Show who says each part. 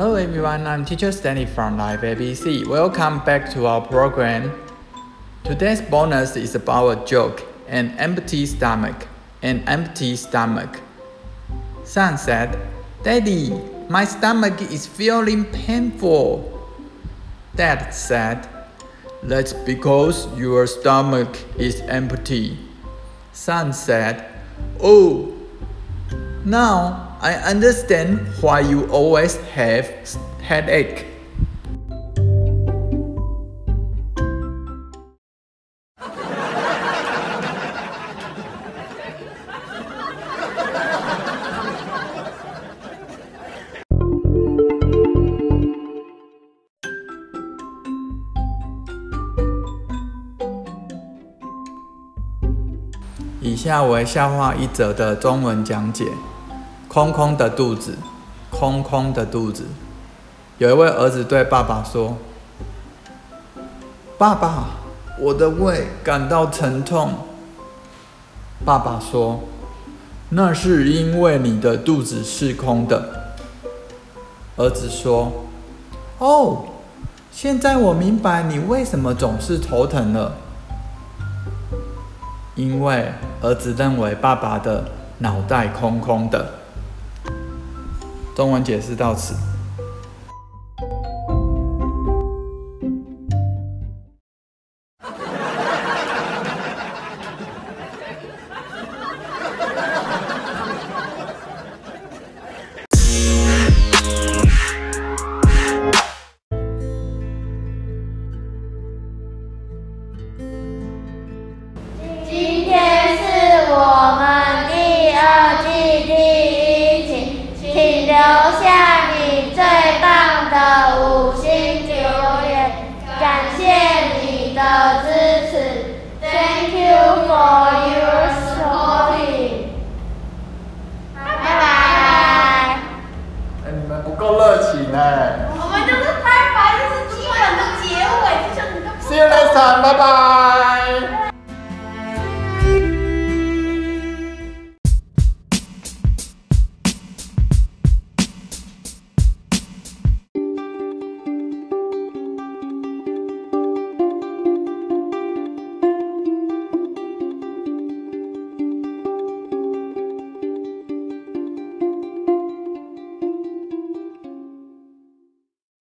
Speaker 1: Hello everyone, I'm teacher Stanley from Live ABC. Welcome back to our program. Today's bonus is about a joke, an empty stomach, an empty stomach. Son said, Daddy, my stomach is feeling painful. Dad said, That's because your stomach is empty. Son said, Oh, now I understand why you always have headache. 以下为笑话一则的中文讲解。空空的肚子，空空的肚子。有一位儿子对爸爸说：“爸爸，我的胃感到疼痛。”爸爸说：“那是因为你的肚子是空的。”儿子说：“哦，现在我明白你为什么总是头疼了。”因为儿子认为爸爸的脑袋空空的。中文解释到此。拜拜。